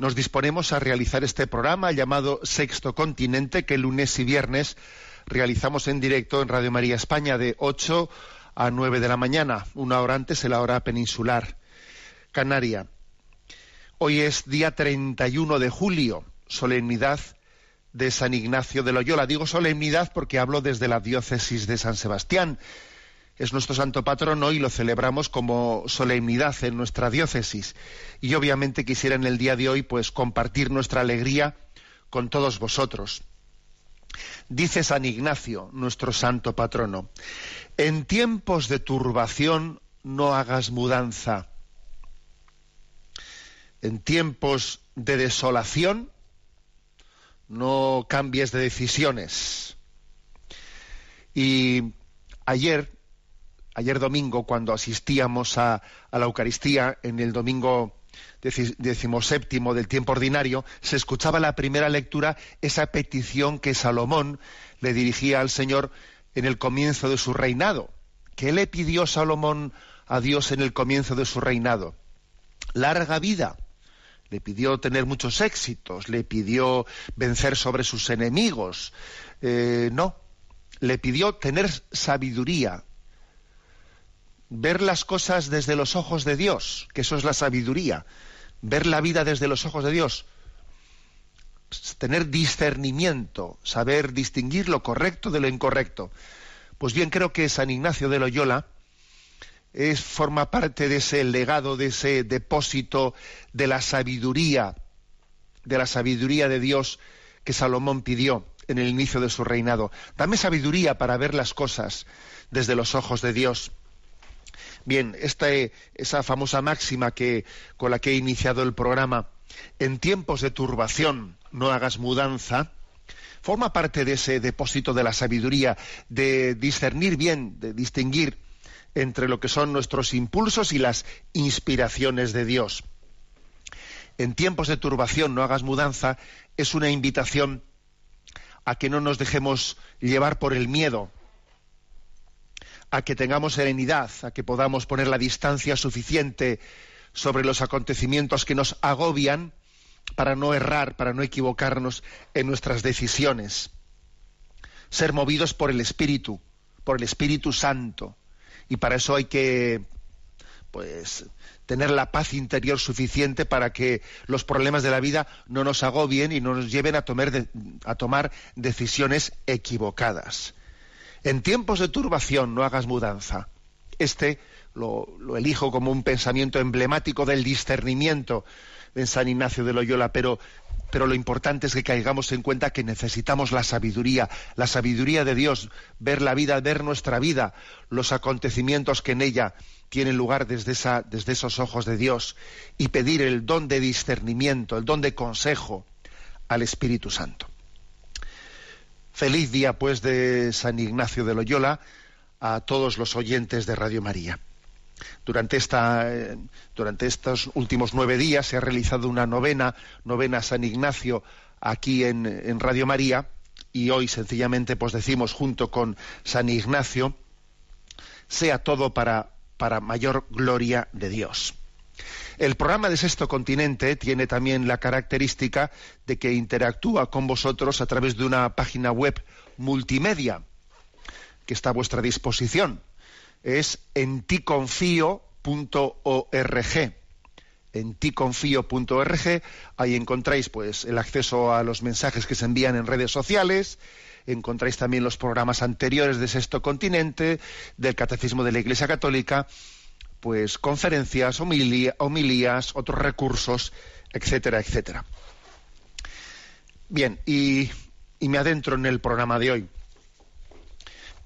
nos disponemos a realizar este programa llamado Sexto Continente, que lunes y viernes realizamos en directo en Radio María España de 8 a 9 de la mañana, una hora antes de la hora peninsular canaria. Hoy es día 31 de julio, solemnidad de San Ignacio de Loyola. Digo solemnidad porque hablo desde la diócesis de San Sebastián. Es nuestro santo patrono y lo celebramos como solemnidad en nuestra diócesis. Y obviamente quisiera en el día de hoy pues compartir nuestra alegría con todos vosotros. Dice San Ignacio, nuestro santo patrono, en tiempos de turbación no hagas mudanza. En tiempos de desolación no cambies de decisiones. Y ayer, ayer domingo, cuando asistíamos a, la Eucaristía en el domingo deci- decimoséptimo del tiempo ordinario, se escuchaba la primera lectura esa petición que Salomón le dirigía al Señor en el comienzo de su reinado. ¿Qué le pidió Salomón a Dios en el comienzo de su reinado? Larga vida. Le pidió tener muchos éxitos, le pidió vencer sobre sus enemigos. Eh, no, le pidió tener sabiduría, ver las cosas desde los ojos de Dios, que eso es la sabiduría, ver la vida desde los ojos de Dios, tener discernimiento, saber distinguir lo correcto de lo incorrecto. Pues bien, creo que San Ignacio de Loyola es, forma parte de ese legado, de ese depósito de la sabiduría, de la sabiduría de Dios que Salomón pidió en el inicio de su reinado. Dame sabiduría para ver las cosas desde los ojos de Dios. Bien, esta, esa famosa máxima que, con la que he iniciado el programa, en tiempos de turbación no hagas mudanza, forma parte de ese depósito de la sabiduría, de discernir bien, de distinguir entre lo que son nuestros impulsos y las inspiraciones de Dios. En tiempos de turbación no hagas mudanza es una invitación a que no nos dejemos llevar por el miedo, a que tengamos serenidad, a que podamos poner la distancia suficiente sobre los acontecimientos que nos agobian para no errar, para no equivocarnos en nuestras decisiones. Ser movidos por el Espíritu, por el Espíritu Santo. Y para eso hay que pues tener la paz interior suficiente para que los problemas de la vida no nos agobien y no nos lleven a tomar, a tomar decisiones equivocadas. En tiempos de turbación no hagas mudanza. Este lo, elijo como un pensamiento emblemático del discernimiento en San Ignacio de Loyola, pero, pero lo importante es que caigamos en cuenta que necesitamos la sabiduría, la sabiduría de Dios, ver la vida, ver nuestra vida, los acontecimientos que en ella tienen lugar desde, esa, desde esos ojos de Dios y pedir el don de discernimiento, el don de consejo al Espíritu Santo. Feliz día, pues, de San Ignacio de Loyola a todos los oyentes de Radio María. Durante, esta, eh, durante estos últimos nueve días se ha realizado una novena, novena San Ignacio, aquí en, en Radio María, y hoy sencillamente pues decimos junto con San Ignacio, sea todo para, para mayor gloria de Dios. El programa de Sexto Continente tiene también la característica de que interactúa con vosotros a través de una página web multimedia que está a vuestra disposición. Es enticonfio.org. en ticonfío.org. Ahí encontráis pues el acceso a los mensajes que se envían en redes sociales. Encontráis también los programas anteriores de Sexto Continente, del Catecismo de la Iglesia Católica, pues conferencias, homilías, otros recursos, etcétera, etcétera. Bien, y, me adentro en el programa de hoy.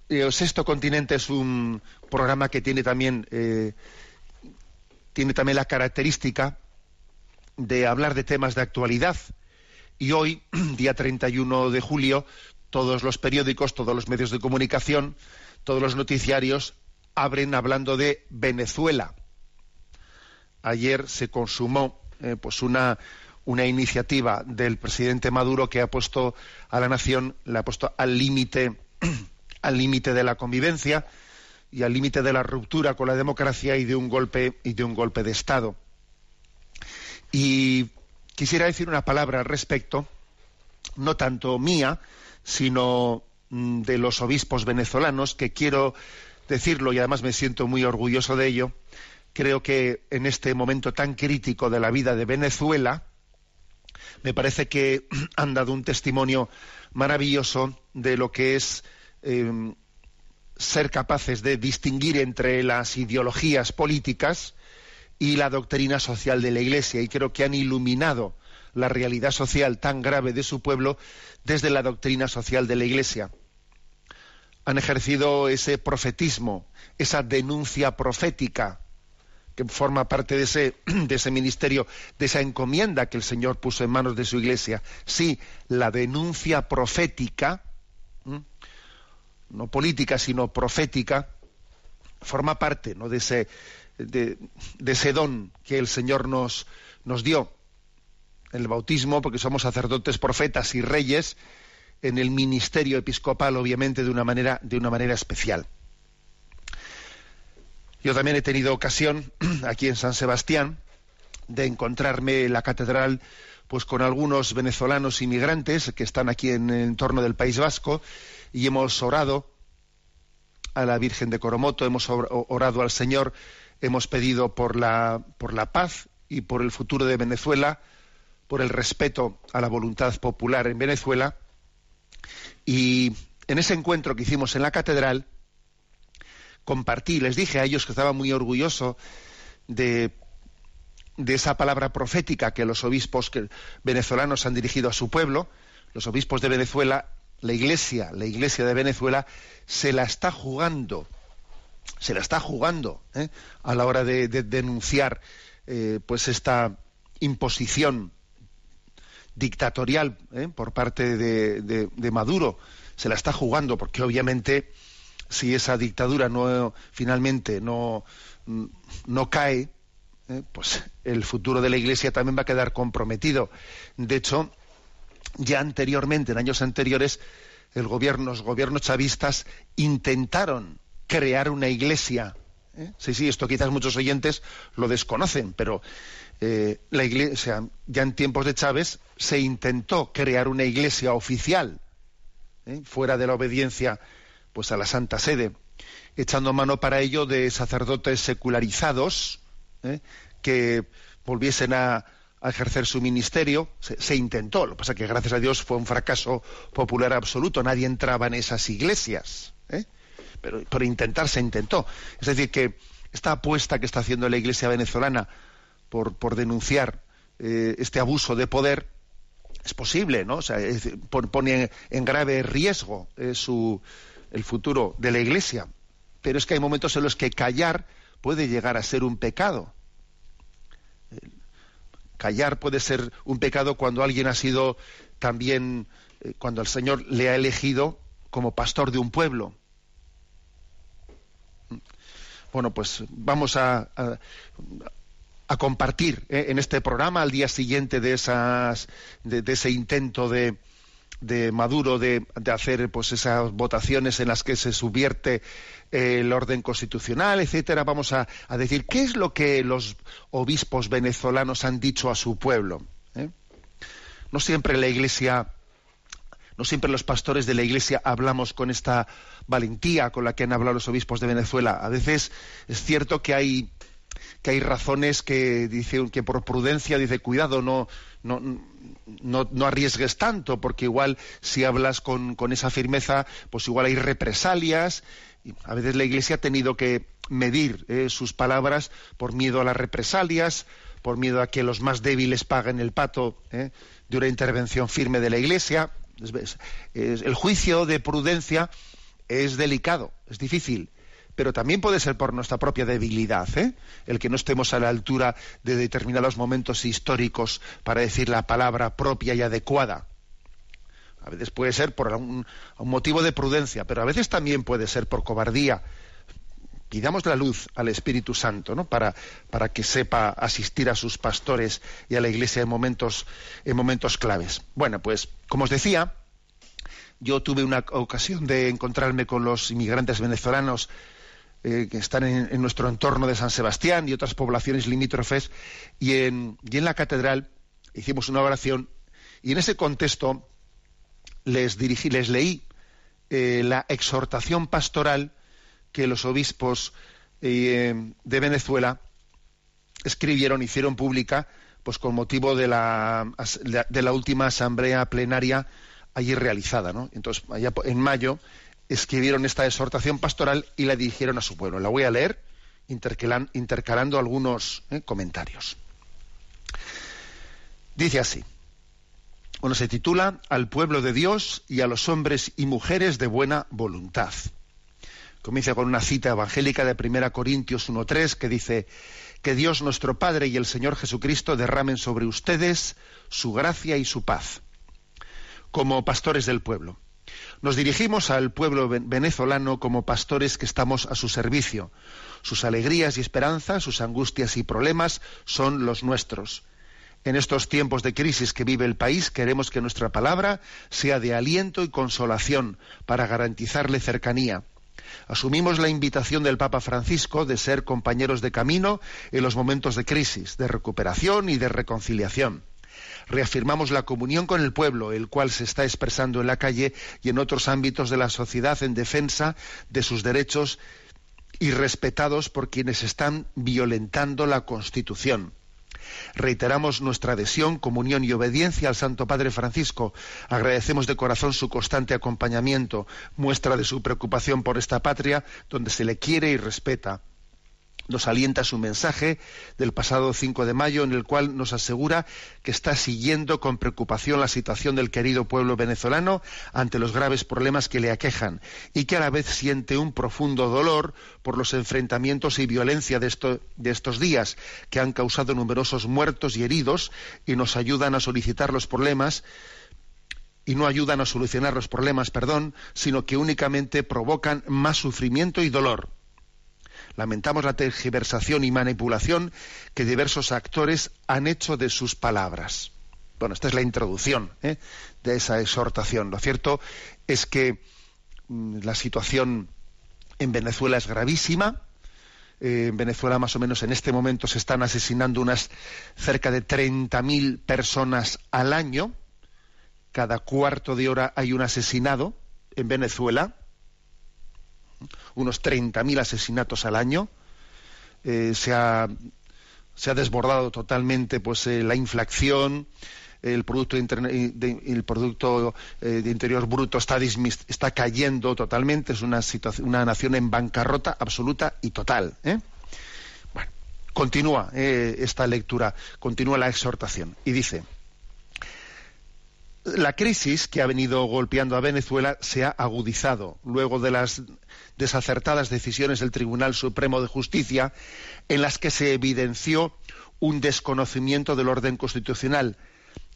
El Sexto Continente es un programa que tiene también eh, tiene también la característica de hablar de temas de actualidad. Y hoy, día 31 de julio, todos los periódicos, todos los medios de comunicación, todos los noticiarios abren hablando de Venezuela. Ayer se consumó eh, pues una, una iniciativa del presidente Maduro que ha puesto a la nación, ha puesto al límite al límite de la convivencia, y al límite de la ruptura con la democracia y de un golpe y de un golpe de Estado. Y quisiera decir una palabra al respecto, no tanto mía, sino mm, de los obispos venezolanos, que quiero decirlo y además me siento muy orgulloso de ello. Creo que en este momento tan crítico de la vida de Venezuela, me parece que han dado un testimonio maravilloso de lo que es em, ser capaces de distinguir entre las ideologías políticas y la doctrina social de la Iglesia y creo que han iluminado la realidad social tan grave de su pueblo desde la doctrina social de la Iglesia. Han ejercido ese profetismo, esa denuncia profética que forma parte de ese, de ese ministerio, de esa encomienda que el Señor puso en manos de su Iglesia. Sí, la denuncia profética no política, sino profética, forma parte ¿no? de, ese, de, ese don que el Señor nos, nos dio. El bautismo, porque somos sacerdotes, profetas y reyes, en el ministerio episcopal, obviamente, de una manera, de una manera especial. Yo también he tenido ocasión, aquí en San Sebastián, de encontrarme en la catedral pues con algunos venezolanos inmigrantes que están aquí en el entorno del País Vasco y hemos orado a la Virgen de Coromoto, hemos orado al Señor, hemos pedido por la, por la paz y por el futuro de Venezuela, por el respeto a la voluntad popular en Venezuela. Y en ese encuentro que hicimos en la catedral, compartí, les dije a ellos que estaba muy orgulloso de, esa palabra profética que los obispos venezolanos han dirigido a su pueblo. Los obispos de Venezuela la Iglesia, la Iglesia de Venezuela, se la está jugando, se la está jugando ¿eh? a la hora de, denunciar eh, pues esta imposición dictatorial ¿eh? por parte de, Maduro, se la está jugando porque obviamente si esa dictadura no finalmente no, no cae, pues el futuro de la Iglesia también va a quedar comprometido. De hecho, ya anteriormente, en años anteriores, el gobierno, los gobiernos chavistas intentaron crear una iglesia. ¿eh? Sí, sí, esto quizás muchos oyentes lo desconocen, pero eh, la iglesia, ya en tiempos de Chávez se intentó crear una iglesia oficial, ¿eh? fuera de la obediencia pues a la Santa Sede, echando mano para ello de sacerdotes secularizados que volviesen a, ejercer su ministerio. Se, intentó, lo que pasa es que gracias a Dios fue un fracaso popular absoluto, nadie entraba en esas iglesias, ¿eh? pero por intentar se intentó. Es decir, que esta apuesta que está haciendo la Iglesia venezolana por, denunciar eh, este abuso de poder es posible, ¿no? O sea, pone en grave riesgo eh, su, el futuro de la Iglesia. Pero es que hay momentos en los que callar puede llegar a ser un pecado callar puede ser un pecado cuando alguien ha sido también, eh, cuando el Señor le ha elegido como pastor de un pueblo. Bueno, pues vamos a, compartir eh, en este programa al día siguiente de, esas, de ese intento de, de Maduro de, hacer pues esas votaciones en las que se subvierte eh, el orden constitucional, etcétera, vamos a, decir qué es lo que los obispos venezolanos han dicho a su pueblo. ¿Eh? No siempre la Iglesia, no siempre los pastores de la Iglesia hablamos con esta valentía con la que han hablado los obispos de Venezuela. A veces es cierto que hay que hay razones que dice que por prudencia dice cuidado no no, no, arriesgues tanto porque igual si hablas con, con esa firmeza pues igual hay represalias. A veces la Iglesia ha tenido que medir eh, sus palabras por miedo a las represalias por miedo a que los más débiles paguen el pato eh, de una intervención firme de la Iglesia. El juicio de prudencia es delicado es difícil pero también puede ser por nuestra propia debilidad, ¿eh? el que no estemos a la altura de determinados momentos históricos para decir la palabra propia y adecuada. A veces puede ser por un, motivo de prudencia, pero a veces también puede ser por cobardía. Pidamos la luz al Espíritu Santo, ¿no? Para, para que sepa asistir a sus pastores y a la Iglesia en momentos, en momentos claves. Bueno, pues, como os decía, yo tuve una ocasión de encontrarme con los inmigrantes venezolanos eh, que están en, nuestro entorno de San Sebastián y otras poblaciones limítrofes, y en, la catedral hicimos una oración, y en ese contexto les dirigí, les leí eh, la exhortación pastoral que los obispos eh, de Venezuela escribieron, hicieron pública, pues con motivo de la, de la última asamblea plenaria allí realizada, ¿no? Entonces, allá en mayo, escribieron esta exhortación pastoral y la dirigieron a su pueblo. La voy a leer intercalando algunos eh, comentarios. Dice así. Bueno, se titula Al pueblo de Dios y a los hombres y mujeres de buena voluntad. Comienza con una cita evangélica de 1 Corintios 1.3 que dice que Dios nuestro Padre y el Señor Jesucristo derramen sobre ustedes su gracia y su paz. Como pastores del pueblo, nos dirigimos al pueblo venezolano como pastores que estamos a su servicio. Sus alegrías y esperanzas, sus angustias y problemas son los nuestros. En estos tiempos de crisis que vive el país, queremos que nuestra palabra sea de aliento y consolación para garantizarle cercanía. Asumimos la invitación del Papa Francisco de ser compañeros de camino en los momentos de crisis, de recuperación y de reconciliación reafirmamos la comunión con el pueblo, el cual se está expresando en la calle y en otros ámbitos de la sociedad en defensa de sus derechos y respetados por quienes están violentando la Constitución. Reiteramos nuestra adhesión, comunión y obediencia al Santo Padre Francisco. Agradecemos de corazón su constante acompañamiento, muestra de su preocupación por esta patria donde se le quiere y respeta nos alienta su mensaje del pasado 5 de mayo en el cual nos asegura que está siguiendo con preocupación la situación del querido pueblo venezolano ante los graves problemas que le aquejan y que a la vez siente un profundo dolor por los enfrentamientos y violencia de, de estos días que han causado numerosos muertos y heridos y nos ayudan a solicitar los problemas y no ayudan a solucionar los problemas, perdón, sino que únicamente provocan más sufrimiento y dolor. Lamentamos la tergiversación y manipulación que diversos actores han hecho de sus palabras. Bueno, esta es la introducción ¿eh? de esa exhortación. Lo cierto es que mm, la situación en Venezuela es gravísima. Eh, en Venezuela, más o menos, en este momento se están asesinando unas cerca de 30.000 personas al año. Cada cuarto de hora hay un asesinado en Venezuela unos 30.000 asesinatos al año. Eh, se, ha, se, ha, desbordado totalmente pues, eh, la inflación, el producto, de, el producto eh, de interior bruto está, está cayendo totalmente, es una, una nación en bancarrota absoluta y total. Bueno, continúa esta lectura, continúa la exhortación y dice la crisis que ha venido golpeando a Venezuela se ha agudizado luego de las desacertadas decisiones del Tribunal Supremo de Justicia en las que se evidenció un desconocimiento del orden constitucional.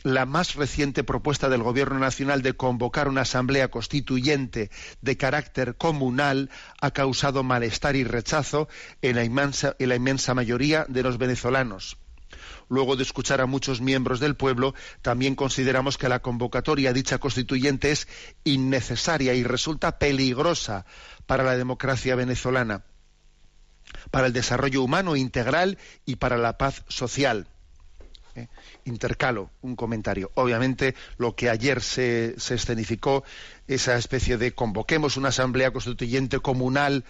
La más reciente propuesta del Gobierno Nacional de convocar una asamblea constituyente de carácter comunal ha causado malestar y rechazo en la inmensa, en la inmensa mayoría de los venezolanos luego de escuchar a muchos miembros del pueblo, también consideramos que la convocatoria a dicha constituyente es innecesaria y resulta peligrosa para la democracia venezolana, para el desarrollo humano integral y para la paz social. ¿Eh? Intercalo un comentario. Obviamente, lo que ayer se, escenificó, esa especie de convoquemos una asamblea constituyente comunal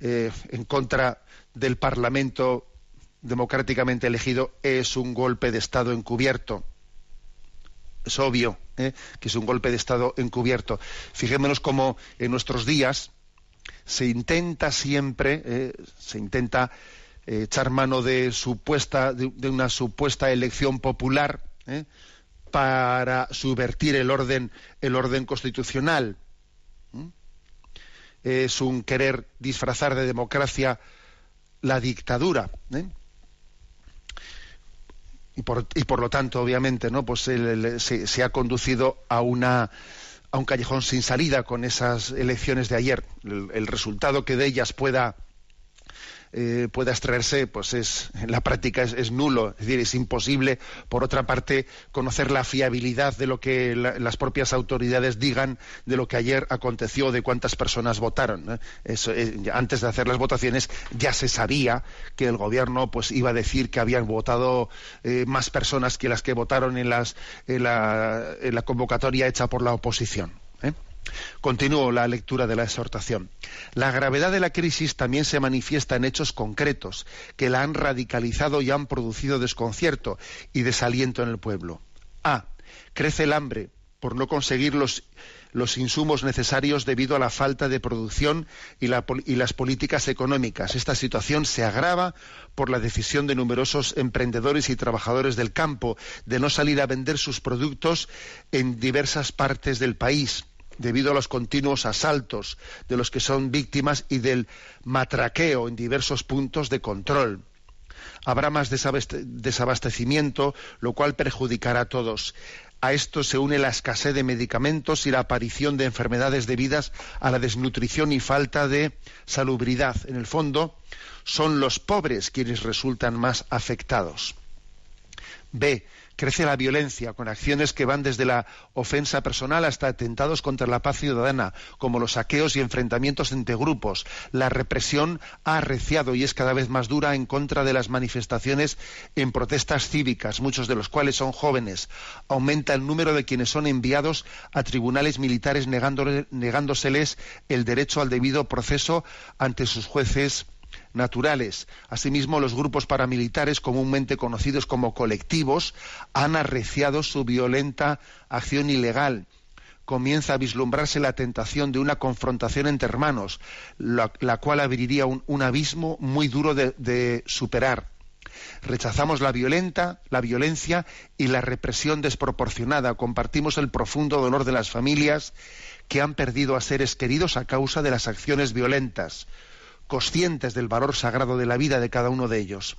eh, en contra del Parlamento democráticamente elegido es un golpe de Estado encubierto. Es obvio ¿eh? que es un golpe de Estado encubierto. Fijémonos cómo en nuestros días se intenta siempre, ¿eh? se intenta eh, echar mano de, supuesta, de, una supuesta elección popular para subvertir el orden, el orden constitucional. Es un querer disfrazar de democracia la dictadura. Y por, y por, lo tanto, obviamente, ¿no? Pues se, ha conducido a una a un callejón sin salida con esas elecciones de ayer. el resultado que de ellas pueda eh, pueda extraerse, pues es en la práctica es, nulo, es decir, es imposible, por otra parte, conocer la fiabilidad de lo que las propias autoridades digan de lo que ayer aconteció, de cuántas personas votaron. Eh, antes de hacer las votaciones ya se sabía que el gobierno pues iba a decir que habían votado eh, más personas que las que votaron en, las, en la convocatoria hecha por la oposición. Continúo la lectura de la exhortación. La gravedad de la crisis también se manifiesta en hechos concretos que la han radicalizado y han producido desconcierto y desaliento en el pueblo. A. Crece el hambre por no conseguir los, insumos necesarios debido a la falta de producción y, y, las políticas económicas. Esta situación se agrava por la decisión de numerosos emprendedores y trabajadores del campo de no salir a vender sus productos en diversas partes del país debido a los continuos asaltos de los que son víctimas y del matraqueo en diversos puntos de control. Habrá más desabastecimiento, lo cual perjudicará a todos. A esto se une la escasez de medicamentos y la aparición de enfermedades debidas a la desnutrición y falta de salubridad. En el fondo, son los pobres quienes resultan más afectados. B crece la violencia, con acciones que van desde la ofensa personal hasta atentados contra la paz ciudadana, como los saqueos y enfrentamientos entre grupos. La represión ha arreciado y es cada vez más dura en contra de las manifestaciones en protestas cívicas, muchos de los cuales son jóvenes. Aumenta el número de quienes son enviados a tribunales militares negándoseles el derecho al debido proceso ante sus jueces naturales. Asimismo, los grupos paramilitares, comúnmente conocidos como colectivos, han arreciado su violenta acción ilegal. Comienza a vislumbrarse la tentación de una confrontación entre hermanos, la, cual abriría un, abismo muy duro de, de superar. Rechazamos la violenta, la violencia y la represión desproporcionada. Compartimos el profundo dolor de las familias que han perdido a seres queridos a causa de las acciones violentas conscientes del valor sagrado de la vida de cada uno de ellos.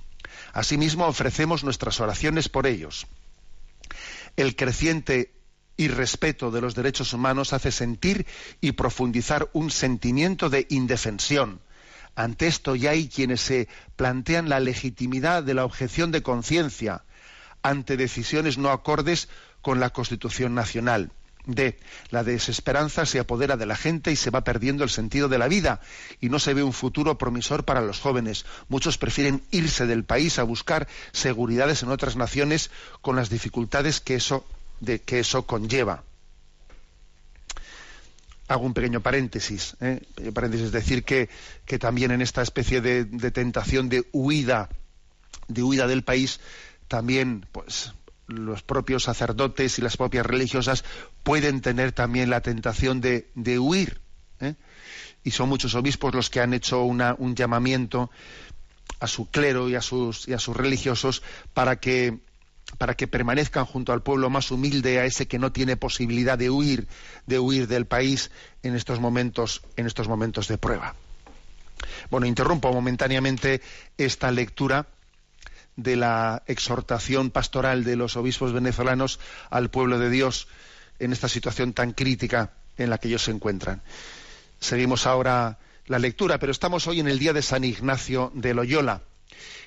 Asimismo, ofrecemos nuestras oraciones por ellos. El creciente irrespeto de los derechos humanos hace sentir y profundizar un sentimiento de indefensión. Ante esto ya hay quienes se plantean la legitimidad de la objeción de conciencia ante decisiones no acordes con la Constitución Nacional. D. La desesperanza se apodera de la gente y se va perdiendo el sentido de la vida y no se ve un futuro promisor para los jóvenes. Muchos prefieren irse del país a buscar seguridades en otras naciones con las dificultades que eso, que eso conlleva. Hago un pequeño paréntesis, ¿eh? paréntesis, es decir que, que, también en esta especie de, de tentación de huida, de huida del país, también pues los propios sacerdotes y las propias religiosas pueden tener también la tentación de, huir. ¿eh? Y son muchos obispos los que han hecho un llamamiento a su clero y a sus, y a sus religiosos para que, para que permanezcan junto al pueblo más humilde, a ese que no tiene posibilidad de huir, de huir del país en estos momentos, en estos momentos de prueba. Bueno, interrumpo momentáneamente esta lectura de la exhortación pastoral de los obispos venezolanos al pueblo de Dios en esta situación tan crítica en la que ellos se encuentran. Seguimos ahora la lectura, pero estamos hoy en el día de San Ignacio de Loyola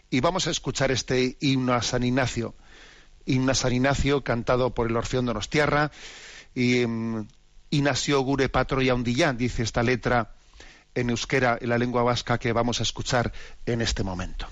y vamos a escuchar este himno a San Ignacio, himno a San Ignacio cantado por el Orfeón Donostiarra y um, Ignacio Gure Patro y Aundillán, dice esta letra en euskera, en la lengua vasca que vamos a escuchar en este momento.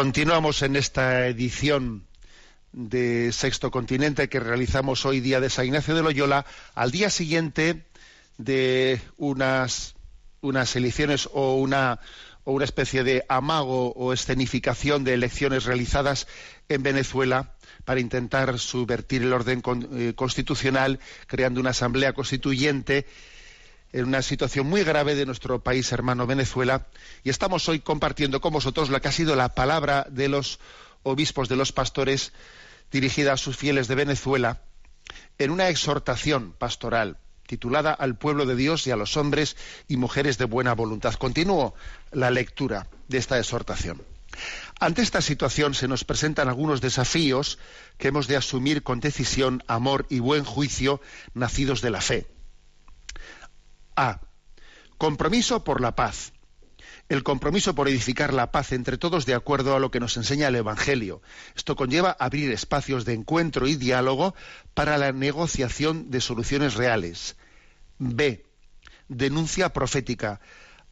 Continuamos en esta edición de Sexto Continente que realizamos hoy día de San Ignacio de Loyola, al día siguiente de unas, unas elecciones o una, o una especie de amago o escenificación de elecciones realizadas en Venezuela para intentar subvertir el orden eh, constitucional, creando una asamblea constituyente en una situación muy grave de nuestro país hermano Venezuela y estamos hoy compartiendo con vosotros lo que ha sido la palabra de los obispos, de los pastores, dirigida a sus fieles de Venezuela, en una exhortación pastoral titulada Al pueblo de Dios y a los hombres y mujeres de buena voluntad. Continúo la lectura de esta exhortación. Ante esta situación se nos presentan algunos desafíos que hemos de asumir con decisión, amor y buen juicio nacidos de la fe. A. Compromiso por la paz. El compromiso por edificar la paz entre todos de acuerdo a lo que nos enseña el Evangelio. Esto conlleva abrir espacios de encuentro y diálogo para la negociación de soluciones reales. B. Denuncia profética.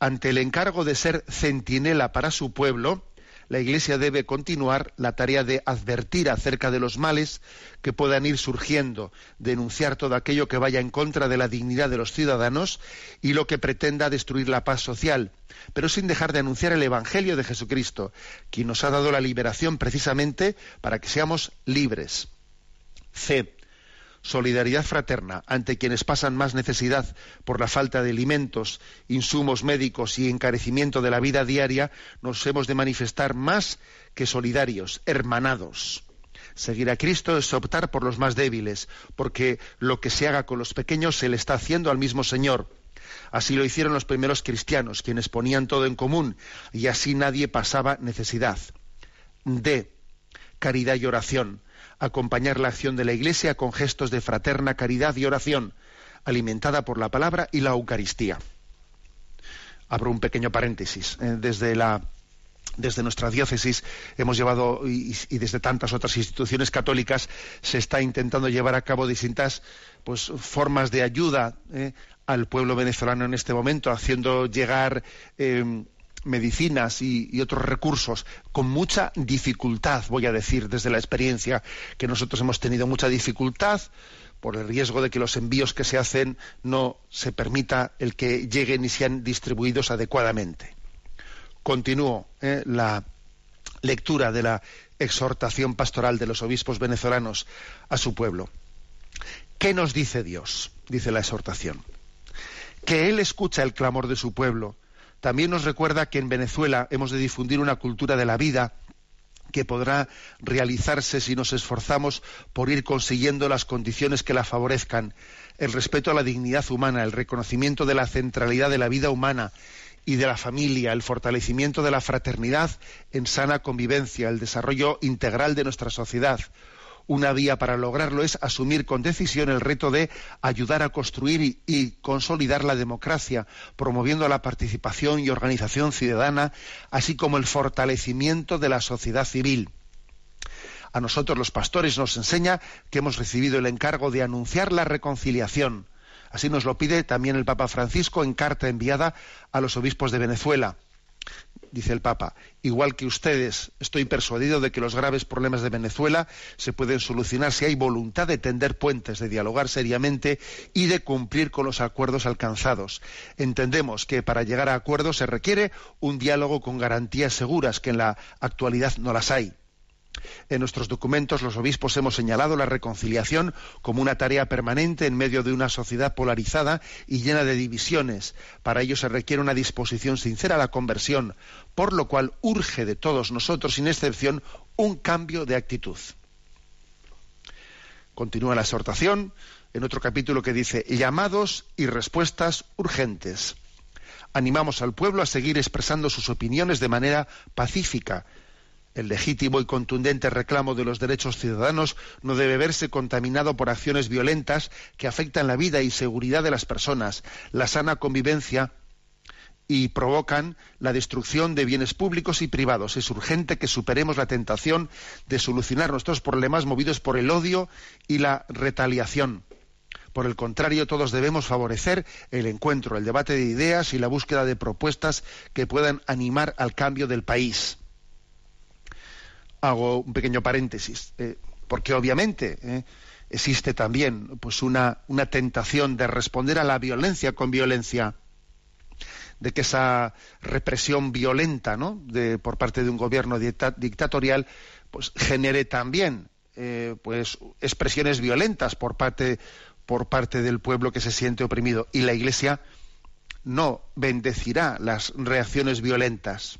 Ante el encargo de ser centinela para su pueblo, la Iglesia debe continuar la tarea de advertir acerca de los males que puedan ir surgiendo, denunciar todo aquello que vaya en contra de la dignidad de los ciudadanos y lo que pretenda destruir la paz social, pero sin dejar de anunciar el Evangelio de Jesucristo, quien nos ha dado la liberación precisamente para que seamos libres. C solidaridad fraterna ante quienes pasan más necesidad por la falta de alimentos, insumos médicos y encarecimiento de la vida diaria, nos hemos de manifestar más que solidarios, hermanados. Seguir a Cristo es optar por los más débiles, porque lo que se haga con los pequeños se le está haciendo al mismo Señor. Así lo hicieron los primeros cristianos, quienes ponían todo en común, y así nadie pasaba necesidad. D. Caridad y oración acompañar la acción de la Iglesia con gestos de fraterna caridad y oración, alimentada por la palabra y la Eucaristía. Abro un pequeño paréntesis. Eh, desde la desde nuestra diócesis hemos llevado y, desde tantas otras instituciones católicas se está intentando llevar a cabo distintas pues formas de ayuda eh, al pueblo venezolano en este momento, haciendo llegar eh, medicinas y, otros recursos con mucha dificultad, voy a decir desde la experiencia que nosotros hemos tenido mucha dificultad por el riesgo de que los envíos que se hacen no se permita el que lleguen y sean distribuidos adecuadamente. Continúo eh, la lectura de la exhortación pastoral de los obispos venezolanos a su pueblo. ¿Qué nos dice Dios? Dice la exhortación. Que Él escucha el clamor de su pueblo también nos recuerda que en Venezuela hemos de difundir una cultura de la vida que podrá realizarse si nos esforzamos por ir consiguiendo las condiciones que la favorezcan, el respeto a la dignidad humana, el reconocimiento de la centralidad de la vida humana y de la familia, el fortalecimiento de la fraternidad en sana convivencia, el desarrollo integral de nuestra sociedad, una vía para lograrlo es asumir con decisión el reto de ayudar a construir y, consolidar la democracia, promoviendo la participación y organización ciudadana, así como el fortalecimiento de la sociedad civil. A nosotros los pastores nos enseña que hemos recibido el encargo de anunciar la reconciliación. Así nos lo pide también el Papa Francisco en carta enviada a los obispos de Venezuela dice el Papa, igual que ustedes, estoy persuadido de que los graves problemas de Venezuela se pueden solucionar si hay voluntad de tender puentes, de dialogar seriamente y de cumplir con los acuerdos alcanzados. Entendemos que para llegar a acuerdos se requiere un diálogo con garantías seguras, que en la actualidad no las hay. En nuestros documentos los obispos hemos señalado la reconciliación como una tarea permanente en medio de una sociedad polarizada y llena de divisiones. Para ello se requiere una disposición sincera a la conversión, por lo cual urge de todos nosotros, sin excepción, un cambio de actitud. Continúa la exhortación en otro capítulo que dice llamados y respuestas urgentes. Animamos al pueblo a seguir expresando sus opiniones de manera pacífica, el legítimo y contundente reclamo de los derechos ciudadanos no debe verse contaminado por acciones violentas que afectan la vida y seguridad de las personas, la sana convivencia y provocan la destrucción de bienes públicos y privados. Es urgente que superemos la tentación de solucionar nuestros problemas movidos por el odio y la retaliación. Por el contrario, todos debemos favorecer el encuentro, el debate de ideas y la búsqueda de propuestas que puedan animar al cambio del país. Hago un pequeño paréntesis, eh, porque obviamente eh, existe también pues una, una tentación de responder a la violencia con violencia de que esa represión violenta ¿no? de, por parte de un gobierno dictatorial pues genere también eh, pues expresiones violentas por parte por parte del pueblo que se siente oprimido y la Iglesia no bendecirá las reacciones violentas.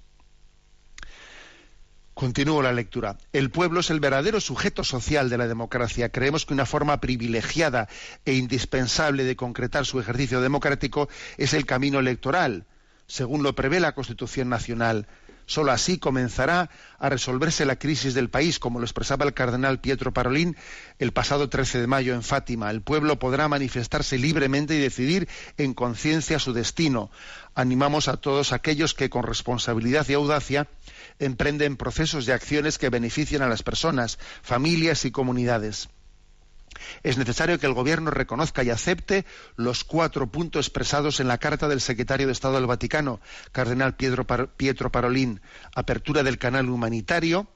Continúo la lectura. El pueblo es el verdadero sujeto social de la democracia. Creemos que una forma privilegiada e indispensable de concretar su ejercicio democrático es el camino electoral, según lo prevé la Constitución Nacional. Solo así comenzará a resolverse la crisis del país, como lo expresaba el cardenal Pietro Parolín el pasado 13 de mayo en Fátima. El pueblo podrá manifestarse libremente y decidir en conciencia su destino. Animamos a todos aquellos que con responsabilidad y audacia emprenden procesos de acciones que beneficien a las personas, familias y comunidades. Es necesario que el Gobierno reconozca y acepte los cuatro puntos expresados en la carta del secretario de Estado del Vaticano, cardenal Pietro Parolín, apertura del canal humanitario,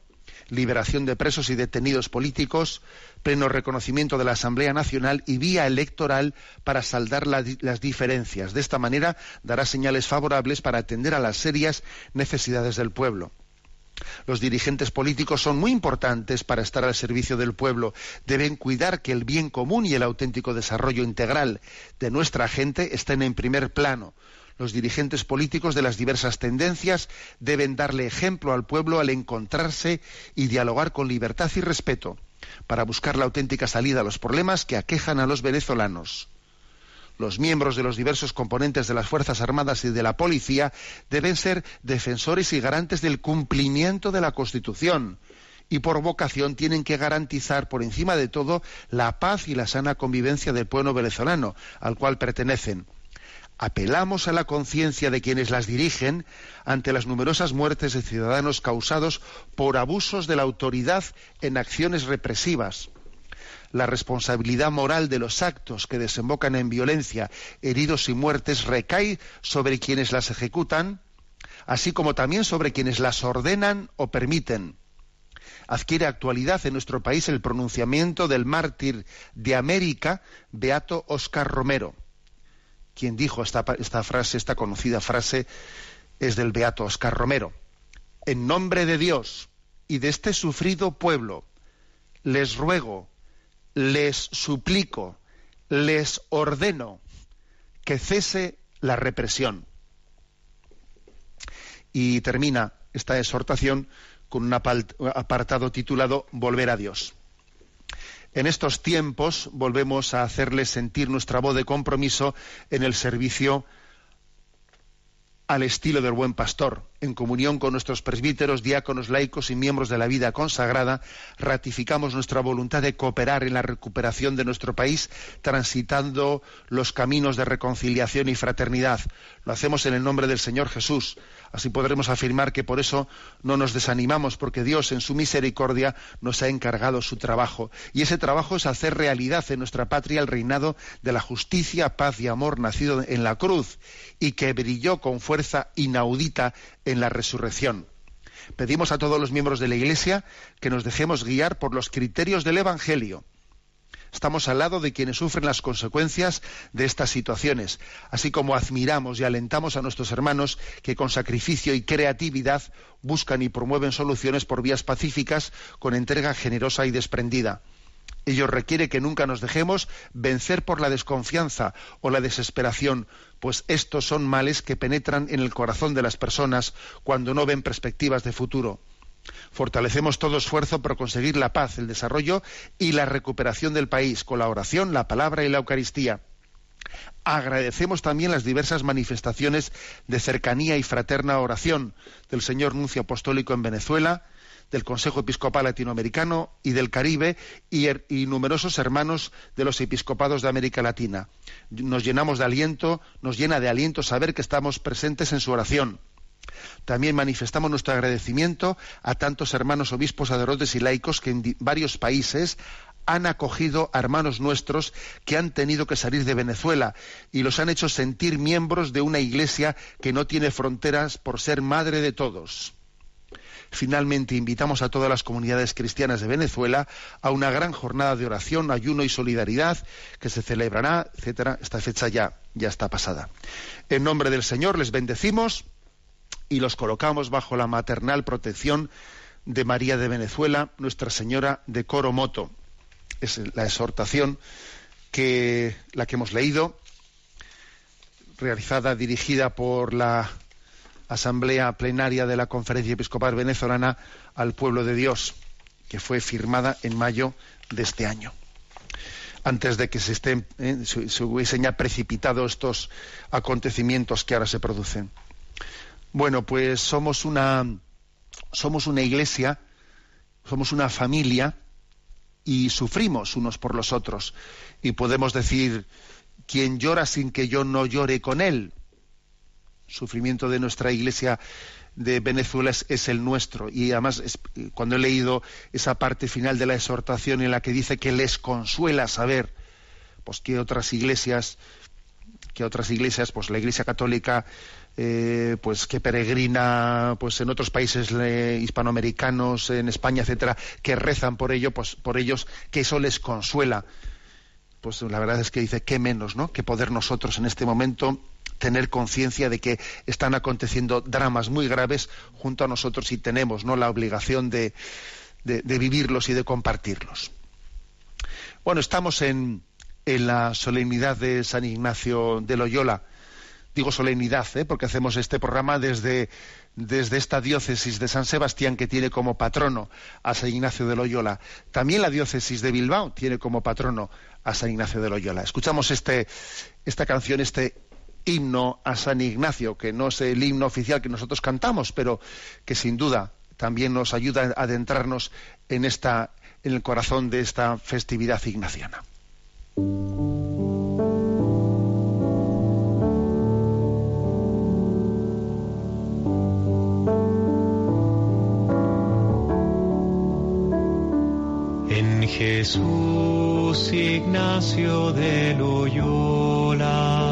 liberación de presos y detenidos políticos, pleno reconocimiento de la Asamblea Nacional y vía electoral para saldar las diferencias. De esta manera dará señales favorables para atender a las serias necesidades del pueblo. Los dirigentes políticos son muy importantes para estar al servicio del pueblo. Deben cuidar que el bien común y el auténtico desarrollo integral de nuestra gente estén en primer plano. Los dirigentes políticos de las diversas tendencias deben darle ejemplo al pueblo al encontrarse y dialogar con libertad y respeto para buscar la auténtica salida a los problemas que aquejan a los venezolanos los miembros de los diversos componentes de las Fuerzas Armadas y de la Policía deben ser defensores y garantes del cumplimiento de la Constitución y por vocación tienen que garantizar por encima de todo la paz y la sana convivencia del pueblo venezolano al cual pertenecen. Apelamos a la conciencia de quienes las dirigen ante las numerosas muertes de ciudadanos causados por abusos de la autoridad en acciones represivas la responsabilidad moral de los actos que desembocan en violencia, heridos y muertes recae sobre quienes las ejecutan, así como también sobre quienes las ordenan o permiten. Adquiere actualidad en nuestro país el pronunciamiento del mártir de América, Beato Oscar Romero. Quien dijo esta, esta frase, esta conocida frase, es del Beato Oscar Romero. En nombre de Dios y de este sufrido pueblo, les ruego les suplico, les ordeno que cese la represión. Y termina esta exhortación con un apartado titulado Volver a Dios. En estos tiempos volvemos a hacerles sentir nuestra voz de compromiso en el servicio al estilo del buen pastor, en comunión con nuestros presbíteros, diáconos, laicos y miembros de la vida consagrada, ratificamos nuestra voluntad de cooperar en la recuperación de nuestro país, transitando los caminos de reconciliación y fraternidad. Lo hacemos en el nombre del Señor Jesús. Así podremos afirmar que por eso no nos desanimamos, porque Dios en su misericordia nos ha encargado su trabajo. Y ese trabajo es hacer realidad en nuestra patria el reinado de la justicia, paz y amor nacido en la cruz y que brilló con fuerza inaudita en la resurrección. Pedimos a todos los miembros de la Iglesia que nos dejemos guiar por los criterios del Evangelio. Estamos al lado de quienes sufren las consecuencias de estas situaciones, así como admiramos y alentamos a nuestros hermanos que con sacrificio y creatividad buscan y promueven soluciones por vías pacíficas con entrega generosa y desprendida. Ello requiere que nunca nos dejemos vencer por la desconfianza o la desesperación, pues estos son males que penetran en el corazón de las personas cuando no ven perspectivas de futuro. Fortalecemos todo esfuerzo por conseguir la paz, el desarrollo y la recuperación del país con la oración, la palabra y la Eucaristía. Agradecemos también las diversas manifestaciones de cercanía y fraterna oración del señor nuncio apostólico en Venezuela, del Consejo Episcopal Latinoamericano y del Caribe y, er, y, numerosos hermanos de los episcopados de América Latina. Nos llenamos de aliento, nos llena de aliento saber que estamos presentes en su oración. También manifestamos nuestro agradecimiento a tantos hermanos obispos, sacerdotes y laicos que en varios países han acogido a hermanos nuestros que han tenido que salir de Venezuela y los han hecho sentir miembros de una iglesia que no tiene fronteras por ser madre de todos. Finalmente, invitamos a todas las comunidades cristianas de Venezuela a una gran jornada de oración, ayuno y solidaridad que se celebrará, etcétera. Esta fecha ya, ya está pasada. En nombre del Señor les bendecimos y los colocamos bajo la maternal protección de María de Venezuela, Nuestra Señora de Coromoto. Es la exhortación que la que hemos leído, realizada, dirigida por la Asamblea Plenaria de la Conferencia Episcopal Venezolana al Pueblo de Dios, que fue firmada en mayo de este año. Antes de que se, estén, eh, se hubiesen ya precipitado estos acontecimientos que ahora se producen. Bueno, pues somos una, somos una iglesia, somos una familia y sufrimos unos por los otros. Y podemos decir, quien llora sin que yo no llore con él. Sufrimiento de nuestra iglesia de Venezuela es, el nuestro. Y además, cuando he leído esa parte final de la exhortación en la que dice que les consuela saber pues que otras iglesias, que otras iglesias, pues la Iglesia Católica eh, pues que peregrina pues en otros países eh, hispanoamericanos en España etcétera que rezan por ello pues por ellos que eso les consuela pues la verdad es que dice qué menos no que poder nosotros en este momento tener conciencia de que están aconteciendo dramas muy graves junto a nosotros y tenemos no la obligación de, de, vivirlos y de compartirlos bueno estamos en en la solemnidad de San Ignacio de Loyola digo solemnidad, ¿eh? porque hacemos este programa desde, desde esta diócesis de San Sebastián que tiene como patrono a San Ignacio de Loyola. También la diócesis de Bilbao tiene como patrono a San Ignacio de Loyola. Escuchamos este, esta canción, este himno a San Ignacio, que no es el himno oficial que nosotros cantamos, pero que sin duda también nos ayuda a adentrarnos en, esta, en el corazón de esta festividad ignaciana. Jesús Ignacio de Loyola,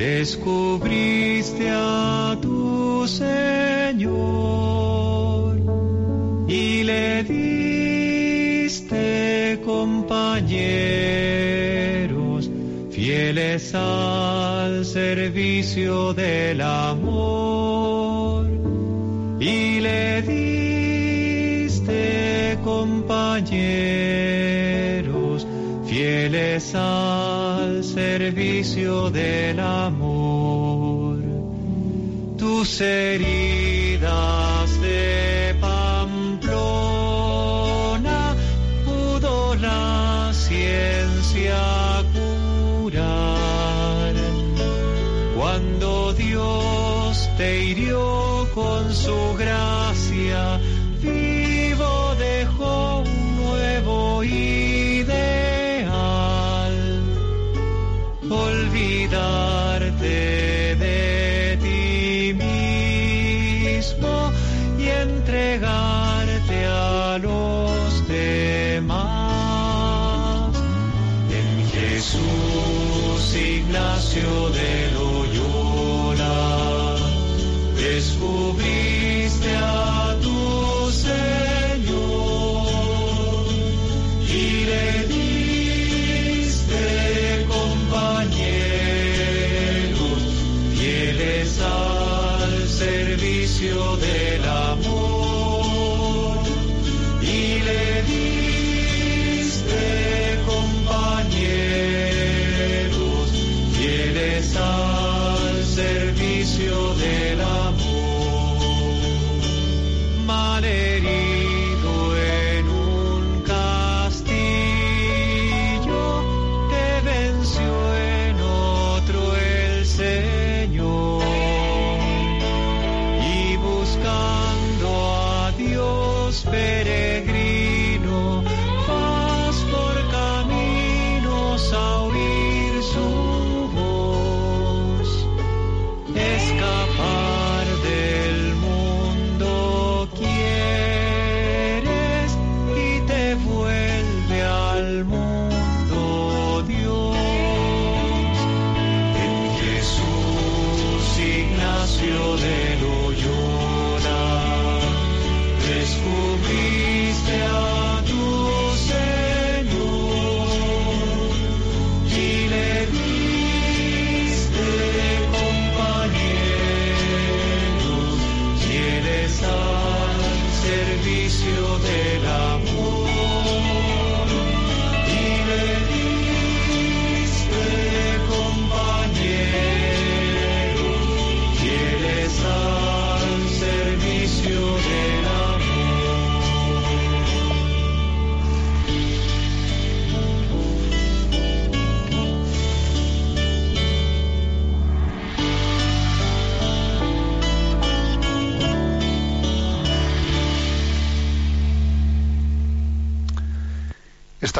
descubriste a tu Señor y le diste compañeros fieles al servicio del amor. Y le diste compañeros fieles al servicio del amor. Tus heridas de Pamplona pudo la ciencia curar. Cuando Dios te hirió con su gracia,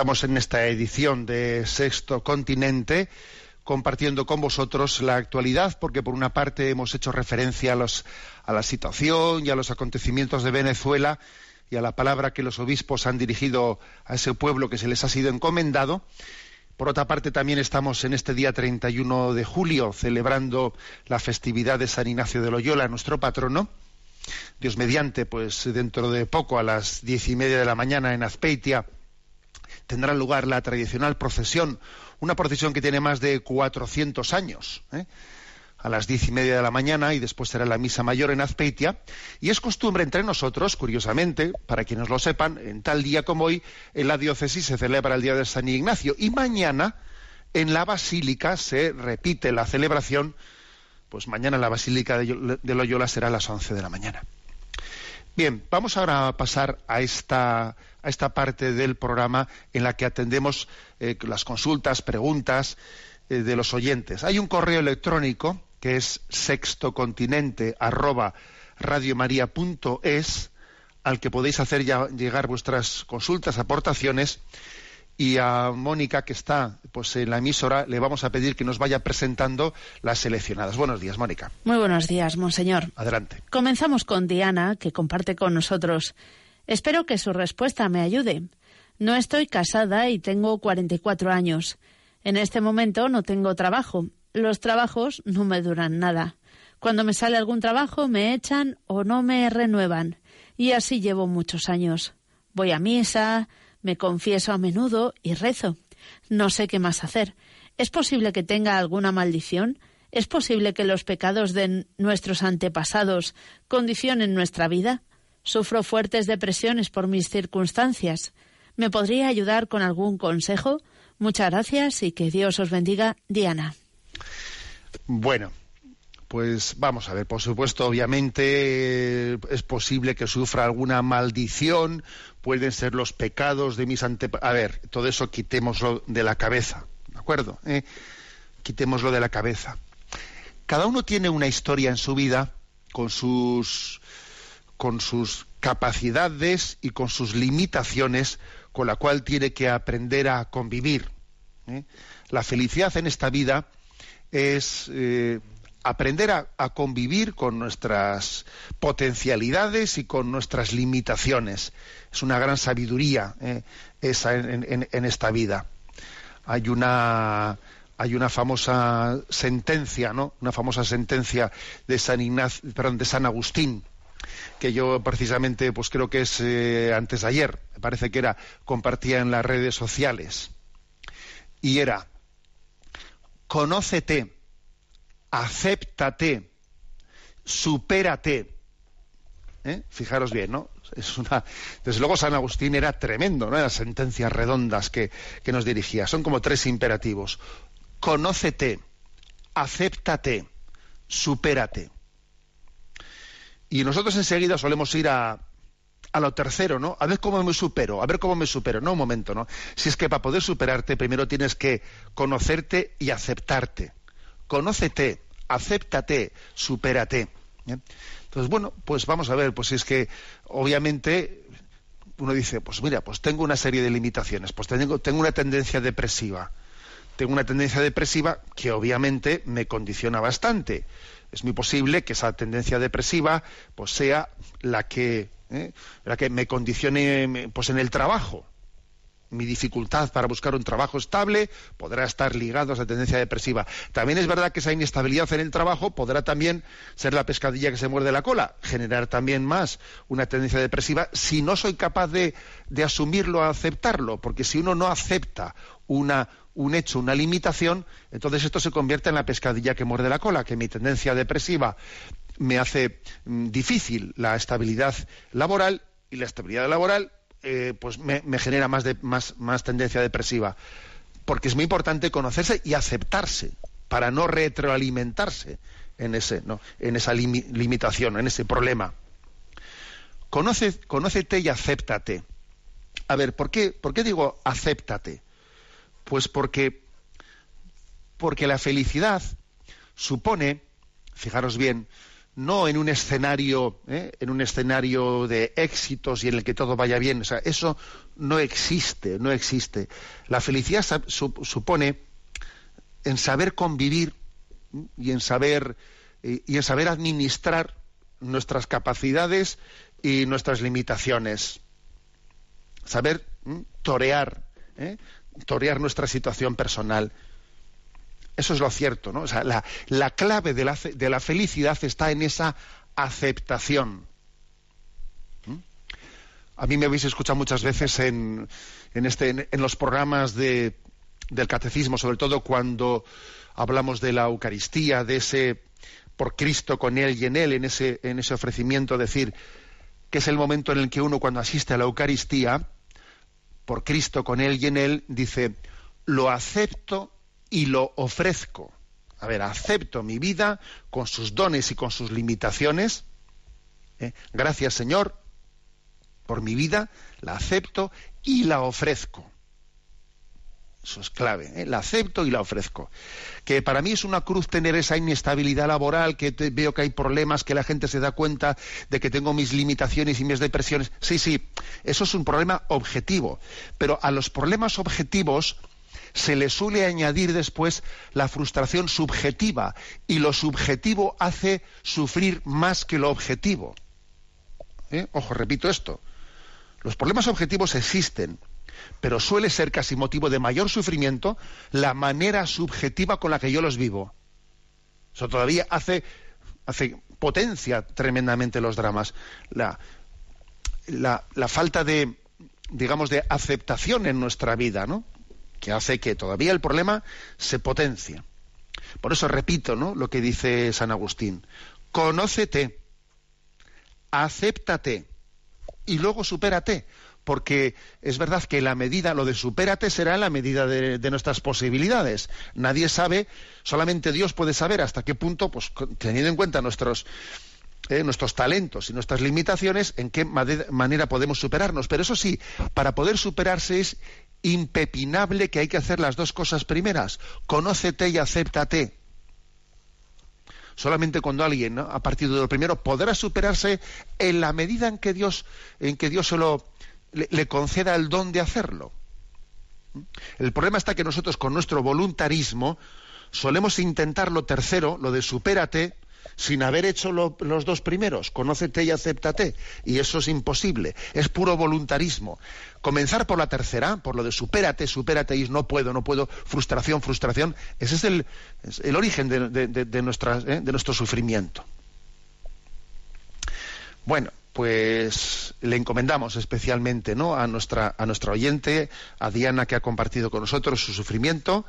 Estamos en esta edición de Sexto Continente compartiendo con vosotros la actualidad, porque por una parte hemos hecho referencia a, la situación y a los acontecimientos de Venezuela y a la palabra que los obispos han dirigido a ese pueblo que se les ha sido encomendado. Por otra parte, también estamos en este día 31 de julio celebrando la festividad de San Ignacio de Loyola, nuestro patrono. Dios mediante, pues dentro de poco, a las diez y media de la mañana en Azpeitia, tendrá lugar la tradicional procesión, una procesión que tiene más de 400 años, ¿eh? a las diez y media de la mañana y después será la misa mayor en Azpeitia. Y es costumbre entre nosotros, curiosamente, para quienes lo sepan, en tal día como hoy, en la diócesis se celebra el día de San Ignacio y mañana en la basílica se repite la celebración, pues mañana en la basílica de Loyola será a las 11 de la mañana. Bien, vamos ahora a pasar a esta, a esta parte del programa en la que atendemos eh, las consultas, preguntas eh, de los oyentes. Hay un correo electrónico que es sextocontinente arroba al que podéis hacer ya llegar vuestras consultas, aportaciones y a Mónica, que está pues, en la emisora, le vamos a pedir que nos vaya presentando las seleccionadas. Buenos días, Mónica. Muy buenos días, monseñor. Adelante. Comenzamos con Diana, que comparte con nosotros. Espero que su respuesta me ayude. No estoy casada y tengo 44 años. En este momento no tengo trabajo. Los trabajos no me duran nada. Cuando me sale algún trabajo me echan o no me renuevan. Y así llevo muchos años. Voy a misa, me confieso a menudo y rezo. No sé qué más hacer. ¿Es posible que tenga alguna maldición? ¿Es posible que los pecados de nuestros antepasados condicionen nuestra vida? Sufro fuertes depresiones por mis circunstancias. ¿Me podría ayudar con algún consejo? Muchas gracias y que Dios os bendiga, Diana. Bueno, pues vamos a ver, por supuesto, obviamente es posible que sufra alguna maldición, pueden ser los pecados de mis antepasados. A ver, todo eso quitémoslo de la cabeza, ¿de acuerdo? ¿Eh? Quitémoslo de la cabeza. Cada uno tiene una historia en su vida con sus, con sus capacidades y con sus limitaciones con la cual tiene que aprender a convivir. ¿eh? La felicidad en esta vida es eh, aprender a, convivir con nuestras potencialidades y con nuestras limitaciones. Es una gran sabiduría eh, esa en, esta vida. Hay una hay una famosa sentencia, ¿no? Una famosa sentencia de San Ignacio, perdón, de San Agustín, que yo precisamente, pues creo que es eh, antes de ayer, me parece que era, compartía en las redes sociales. Y era, conócete acéptate, supérate. ¿Eh? Fijaros bien, ¿no? Es una... Desde luego San Agustín era tremendo, ¿no? Las sentencias redondas que, que nos dirigía. Son como tres imperativos. Conócete, acéptate, supérate. Y nosotros enseguida solemos ir a, a lo tercero, ¿no? A ver cómo me supero, a ver cómo me supero. No, un momento, ¿no? Si es que para poder superarte, primero tienes que conocerte y aceptarte conócete, acéptate, supérate. Entonces, bueno, pues vamos a ver, pues es que obviamente uno dice, pues mira, pues tengo una serie de limitaciones, pues tengo, tengo una tendencia depresiva. Tengo una tendencia depresiva que obviamente me condiciona bastante. Es muy posible que esa tendencia depresiva pues sea la que, ¿eh? la que me condicione pues en el trabajo mi dificultad para buscar un trabajo estable podrá estar ligado a esa tendencia depresiva. También es verdad que esa inestabilidad en el trabajo podrá también ser la pescadilla que se muerde la cola, generar también más una tendencia depresiva si no soy capaz de, de asumirlo, aceptarlo, porque si uno no acepta una, un hecho, una limitación, entonces esto se convierte en la pescadilla que muerde la cola, que mi tendencia depresiva me hace mm, difícil la estabilidad laboral y la estabilidad laboral eh, pues me, genera más, de, más, más tendencia depresiva. Porque es muy importante conocerse y aceptarse para no retroalimentarse en, ese, ¿no? en esa limitación, en ese problema. Conoce, conócete y acéptate. A ver, ¿por qué, ¿por qué digo acéptate? Pues porque, porque la felicidad supone, fijaros bien, no en un escenario, ¿eh? en un escenario de éxitos y en el que todo vaya bien. O sea, eso no existe, no existe. La felicidad supone en saber convivir y en saber y en saber administrar nuestras capacidades y nuestras limitaciones. Saber torear, ¿eh? Torear nuestra situación personal. Eso es lo cierto, ¿no? O sea, la, la clave de la, de la, felicidad está en esa aceptación. ¿Mm? A mí me habéis escuchado muchas veces en, en, este, en, los programas de, del catecismo, sobre todo cuando hablamos de la Eucaristía, de ese por Cristo con Él y en Él, en ese, en ese ofrecimiento, decir que es el momento en el que uno cuando asiste a la Eucaristía, por Cristo con Él y en Él, dice, lo acepto y lo ofrezco. A ver, acepto mi vida con sus dones y con sus limitaciones. ¿eh? Gracias Señor por mi vida, la acepto y la ofrezco. Eso es clave. ¿eh? La acepto y la ofrezco. Que para mí es una cruz tener esa inestabilidad laboral, que veo que hay problemas, que la gente se da cuenta de que tengo mis limitaciones y mis depresiones. Sí, sí, eso es un problema objetivo. Pero a los problemas objetivos se le suele añadir después la frustración subjetiva. Y lo subjetivo hace sufrir más que lo objetivo. ¿Eh? Ojo, repito esto. Los problemas objetivos existen pero suele ser casi motivo de mayor sufrimiento la manera subjetiva con la que yo los vivo. Eso todavía hace, hace potencia tremendamente los dramas. La, la, la, falta de, digamos, de aceptación en nuestra vida, ¿no? Que hace que todavía el problema se potencie. Por eso repito, ¿no? Lo que dice San Agustín. Conócete, acéptate y luego supérate porque es verdad que la medida, lo de supérate será la medida de, nuestras posibilidades. Nadie sabe, solamente Dios puede saber hasta qué punto, pues teniendo en cuenta nuestros, eh, nuestros talentos y nuestras limitaciones, en qué manera podemos superarnos. Pero eso sí, para poder superarse es impepinable que hay que hacer las dos cosas primeras. Conócete y acéptate. Solamente cuando alguien ¿no? ha partido de lo primero podrá superarse en la medida en que Dios, en que Dios se lo, le, conceda el don de hacerlo. El problema está que nosotros con nuestro voluntarismo solemos intentar lo tercero, lo de supérate, sin haber hecho los dos primeros, conócete y acéptate. Y eso es imposible, es puro voluntarismo. Comenzar por la tercera, por lo de supérate, supérate y no puedo, no puedo, frustración, frustración, ese es el, origen de, ¿eh? de nuestro sufrimiento. Bueno, pues le encomendamos especialmente ¿no? a nuestra a nuestra oyente, a Diana que ha compartido con nosotros su sufrimiento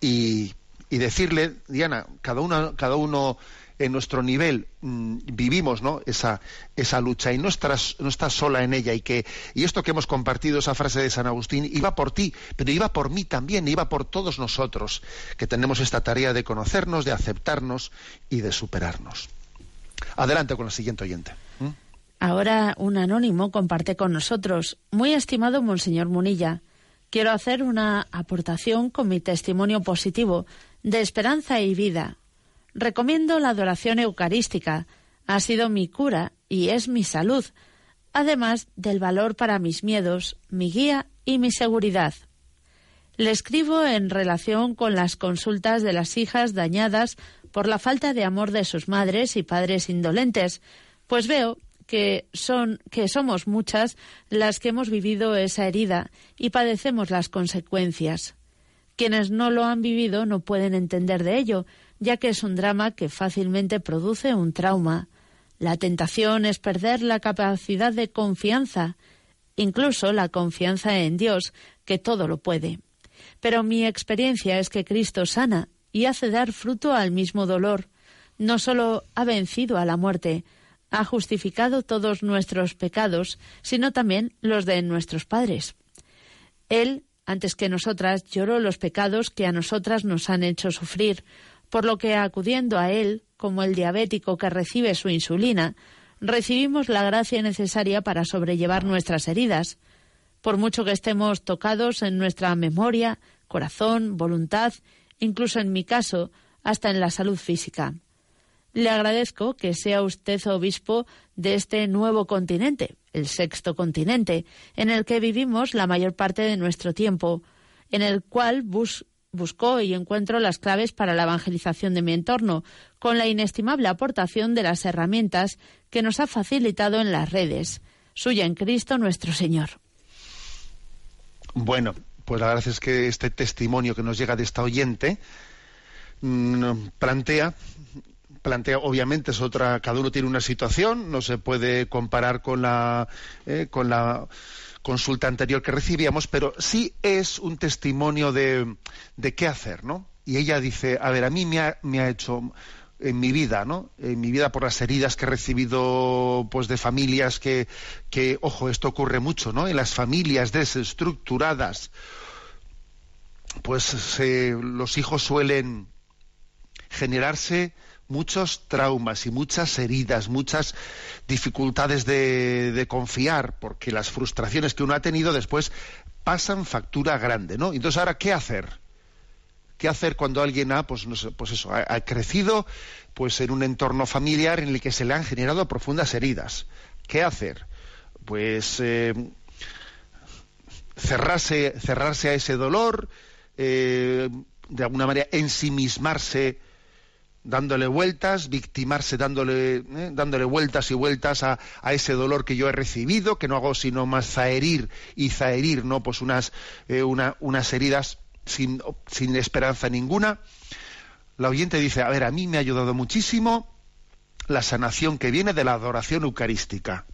y, decirle, Diana, cada uno, cada uno en nuestro nivel mm, vivimos esa, esa lucha y no estás, no estás sola en ella y que y esto que hemos compartido, esa frase de San Agustín, iba por ti, pero iba por mí también, iba por todos nosotros, que tenemos esta tarea de conocernos, de aceptarnos y de superarnos. Adelante con el siguiente oyente. Ahora un anónimo comparte con nosotros. Muy estimado Monseñor Munilla, quiero hacer una aportación con mi testimonio positivo de esperanza y vida. Recomiendo la adoración eucarística. Ha sido mi cura y es mi salud, además del valor para mis miedos, mi guía y mi seguridad. Le escribo en relación con las consultas de las hijas dañadas por la falta de amor de sus madres y padres indolentes, pues veo que son que somos muchas las que hemos vivido esa herida y padecemos las consecuencias. Quienes no lo han vivido no pueden entender de ello, ya que es un drama que fácilmente produce un trauma. La tentación es perder la capacidad de confianza, incluso la confianza en Dios, que todo lo puede. Pero mi experiencia es que Cristo sana y hace dar fruto al mismo dolor. No solo ha vencido a la muerte, ha justificado todos nuestros pecados, sino también los de nuestros padres. Él, antes que nosotras, lloró los pecados que a nosotras nos han hecho sufrir, por lo que acudiendo a Él, como el diabético que recibe su insulina, recibimos la gracia necesaria para sobrellevar nuestras heridas, por mucho que estemos tocados en nuestra memoria, corazón, voluntad, incluso en mi caso, hasta en la salud física. Le agradezco que sea usted obispo de este nuevo continente, el sexto continente, en el que vivimos la mayor parte de nuestro tiempo, en el cual busco y encuentro las claves para la evangelización de mi entorno, con la inestimable aportación de las herramientas que nos ha facilitado en las redes. Suya en Cristo nuestro Señor. Bueno, pues la verdad es que este testimonio que nos llega de esta oyente mm, plantea plantea obviamente es otra cada uno tiene una situación no se puede comparar con la eh, con la consulta anterior que recibíamos pero sí es un testimonio de, de qué hacer no y ella dice a ver a mí me ha, me ha hecho en mi vida, ¿no? En mi vida por las heridas que he recibido, pues, de familias que, que, ojo, esto ocurre mucho, ¿no? En las familias desestructuradas, pues los hijos suelen generarse muchos traumas y muchas heridas, muchas dificultades de, confiar, porque las frustraciones que uno ha tenido después pasan factura grande, ¿no? Entonces ahora, ¿qué hacer? ¿Qué hacer cuando alguien ha, pues, pues eso, ha, crecido pues en un entorno familiar en el que se le han generado profundas heridas? ¿Qué hacer? Pues eh, cerrarse, cerrarse a ese dolor, eh, de alguna manera ensimismarse dándole vueltas, victimarse dándole, eh, dándole vueltas y vueltas a, ese dolor que yo he recibido, que no hago sino más zaherir y zaherir, ¿no? Pues unas, eh, unas heridas sin, sin esperanza ninguna. La oyente dice, a ver, a mí me ha ayudado muchísimo la sanación que viene de la adoración eucarística.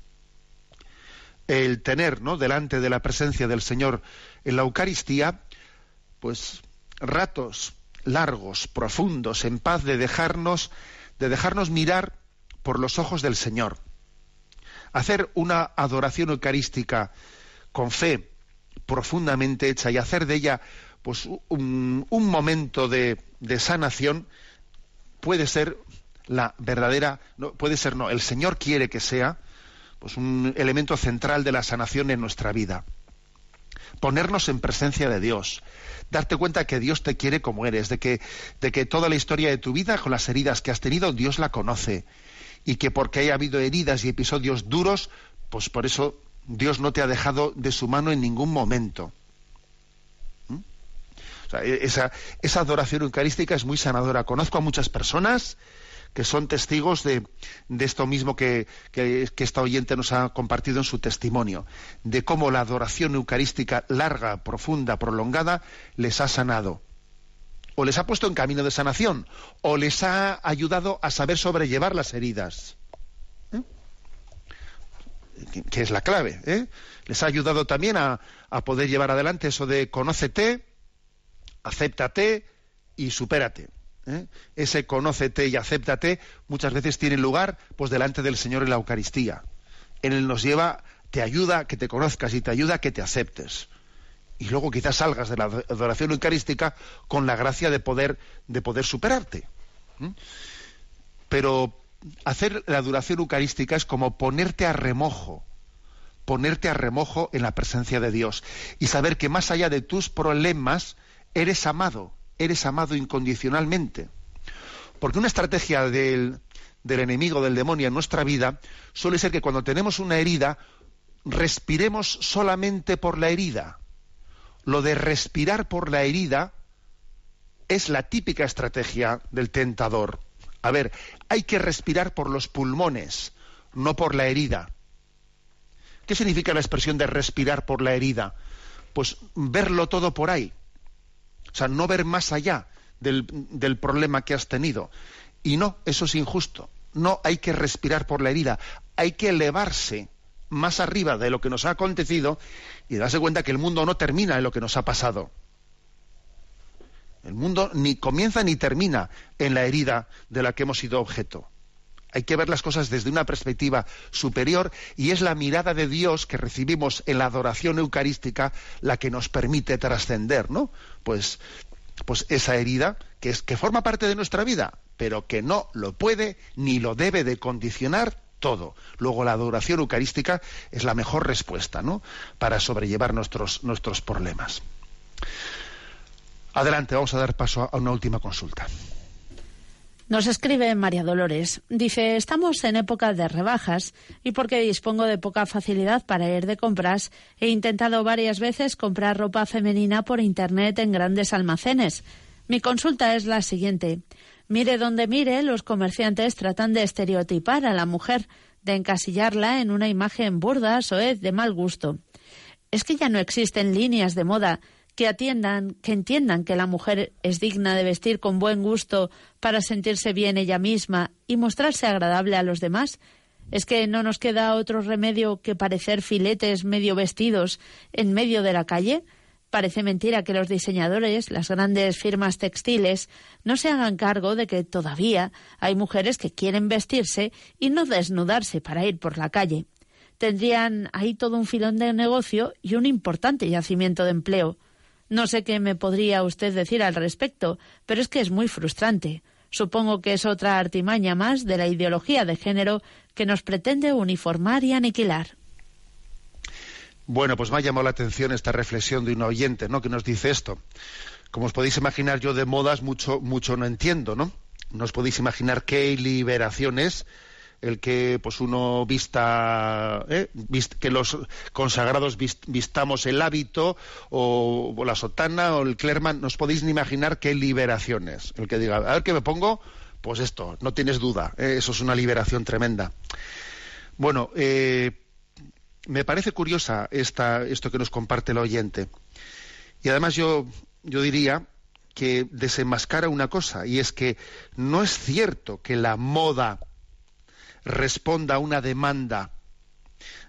El tener, ¿no? Delante de la presencia del Señor en la Eucaristía, pues ratos largos, profundos, en paz, de dejarnos, de dejarnos mirar por los ojos del Señor. Hacer una adoración eucarística con fe profundamente hecha y hacer de ella pues un, momento de, de, sanación puede ser la verdadera no, puede ser no el Señor quiere que sea pues un elemento central de la sanación en nuestra vida ponernos en presencia de Dios darte cuenta que Dios te quiere como eres, de que, de que toda la historia de tu vida, con las heridas que has tenido, Dios la conoce. Y que porque haya habido heridas y episodios duros, pues por eso Dios no te ha dejado de su mano en ningún momento. ¿Mm? E, esa, esa adoración eucarística es muy sanadora. Conozco a muchas personas que son testigos de, esto mismo que, esta oyente nos ha compartido en su testimonio, de cómo la adoración eucarística larga, profunda, prolongada, les ha sanado. O les ha puesto en camino de sanación, o les ha ayudado a saber sobrellevar las heridas. ¿Eh? Que es la clave. ¿eh? Les ha ayudado también a, a poder llevar adelante eso de conócete, acéptate y supérate. ¿Eh? ese conócete y acéptate, muchas veces tiene lugar pues delante del Señor en la Eucaristía. Él nos lleva, te ayuda a que te conozcas y te ayuda a que te aceptes. Y luego quizás salgas de la adoración eucarística con la gracia de poder, de poder superarte. Pero hacer la adoración eucarística es como ponerte a remojo, ponerte a remojo en la presencia de Dios y saber que más allá de tus problemas eres amado eres amado incondicionalmente. Porque una estrategia del, del enemigo, del demonio en nuestra vida, suele ser que cuando tenemos una herida, respiremos solamente por la herida. Lo de respirar por la herida es la típica estrategia del tentador. A ver, hay que respirar por los pulmones, no por la herida. ¿Qué significa la expresión de respirar por la herida? Pues verlo todo por ahí. O sea, no ver más allá del, problema que has tenido. Y no, eso es injusto. No hay que respirar por la herida, hay que elevarse más arriba de lo que nos ha acontecido y darse cuenta que el mundo no termina en lo que nos ha pasado. El mundo ni comienza ni termina en la herida de la que hemos sido objeto. Hay que ver las cosas desde una perspectiva superior y es la mirada de Dios que recibimos en la adoración eucarística la que nos permite trascender, ¿no? Pues, pues esa herida que es que forma parte de nuestra vida, pero que no lo puede ni lo debe de condicionar todo. Luego la adoración eucarística es la mejor respuesta, ¿no? Para sobrellevar nuestros, nuestros problemas. Adelante, vamos a dar paso a una última consulta. Nos escribe María Dolores. Dice, estamos en época de rebajas y porque dispongo de poca facilidad para ir de compras, he intentado varias veces comprar ropa femenina por Internet en grandes almacenes. Mi consulta es la siguiente. Mire donde mire, los comerciantes tratan de estereotipar a la mujer, de encasillarla en una imagen burda, soez, de mal gusto. Es que ya no existen líneas de moda que atiendan, que entiendan que la mujer es digna de vestir con buen gusto para sentirse bien ella misma y mostrarse agradable a los demás? ¿Es que no nos queda otro remedio que parecer filetes medio vestidos en medio de la calle? Parece mentira que los diseñadores, las grandes firmas textiles, no se hagan cargo de que todavía hay mujeres que quieren vestirse y no desnudarse para ir por la calle. Tendrían ahí todo un filón de negocio y un importante yacimiento de empleo. No sé qué me podría usted decir al respecto, pero es que es muy frustrante. Supongo que es otra artimaña más de la ideología de género que nos pretende uniformar y aniquilar. Bueno, pues me ha llamado la atención esta reflexión de un oyente, ¿no? Que nos dice esto. Como os podéis imaginar, yo de modas mucho, mucho no entiendo, ¿no? No os podéis imaginar qué liberaciones el que pues uno vista ¿eh? que los consagrados vistamos el hábito o, la sotana o el clerman no os podéis ni imaginar qué liberaciones el que diga a ver qué me pongo pues esto no tienes duda ¿eh? eso es una liberación tremenda bueno eh, me parece curiosa esta, esto que nos comparte el oyente y además yo yo diría que desenmascara una cosa y es que no es cierto que la moda responda a una demanda,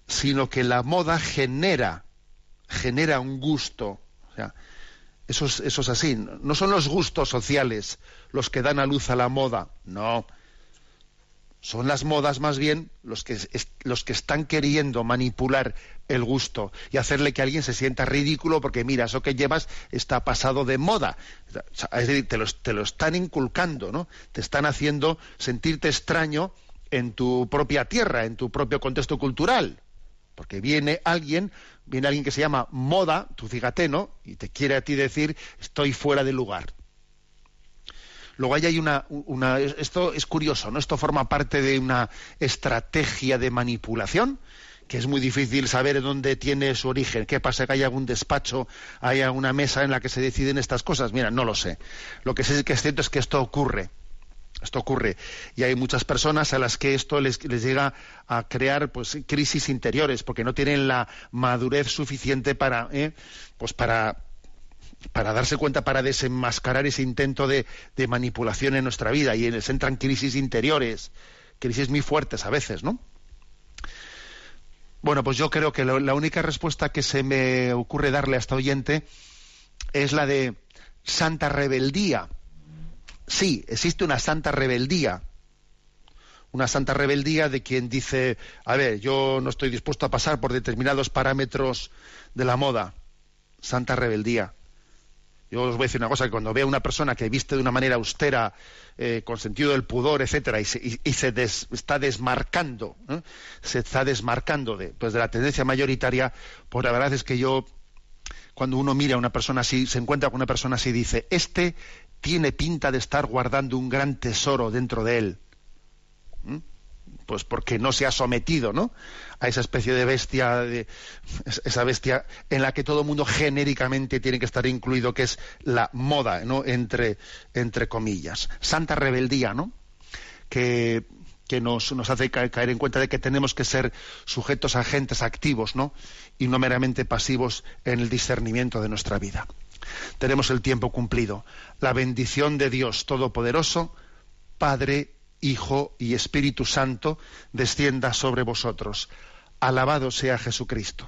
sino que la moda genera, genera un gusto. O sea, eso es, eso es así. No son los gustos sociales los que dan a luz a la moda, no. Son las modas más bien los que, los que están queriendo manipular el gusto y hacerle que alguien se sienta ridículo porque mira, eso que llevas está pasado de moda. Es decir, te lo, te lo están inculcando, ¿no? Te están haciendo sentirte extraño en tu propia tierra, en tu propio contexto cultural. Porque viene alguien, viene alguien que se llama moda, tu cigateno, y te quiere a ti decir estoy fuera de lugar. Luego ahí hay una, una, esto es curioso, ¿no? Esto forma parte de una estrategia de manipulación que es muy difícil saber dónde tiene su origen. ¿Qué pasa? ¿Que hay algún despacho, hay una mesa en la que se deciden estas cosas? Mira, no lo sé. Lo que sé que es cierto es que esto ocurre. Esto ocurre y hay muchas personas a las que esto les, llega a crear pues crisis interiores porque no tienen la madurez suficiente para ¿eh? pues para para darse cuenta, para desenmascarar ese intento de, manipulación en nuestra vida y les entran crisis interiores, crisis muy fuertes a veces, ¿no? Bueno, pues yo creo que la única respuesta que se me ocurre darle a esta oyente es la de santa rebeldía sí, existe una santa rebeldía. Una santa rebeldía de quien dice, a ver, yo no estoy dispuesto a pasar por determinados parámetros de la moda. Santa rebeldía. Yo os voy a decir una cosa, que cuando veo a una persona que viste de una manera austera, eh, con sentido del pudor, etcétera, y se, está desmarcando, se está desmarcando de, pues de la tendencia mayoritaria, pues la verdad es que yo, cuando uno mira a una persona así, se encuentra con una persona así, dice, este tiene pinta de estar guardando un gran tesoro dentro de él. ¿Mm? Pues porque no se ha sometido, ¿no? A esa especie de bestia, de, esa bestia en la que todo el mundo genéricamente tiene que estar incluido, que es la moda, ¿no? Entre, entre comillas. Santa rebeldía, ¿no? Que, que nos, nos, hace caer en cuenta de que tenemos que ser sujetos agentes activos, ¿no? Y no meramente pasivos en el discernimiento de nuestra vida tenemos el tiempo cumplido. La bendición de Dios Todopoderoso, Padre, Hijo y Espíritu Santo, descienda sobre vosotros. Alabado sea Jesucristo.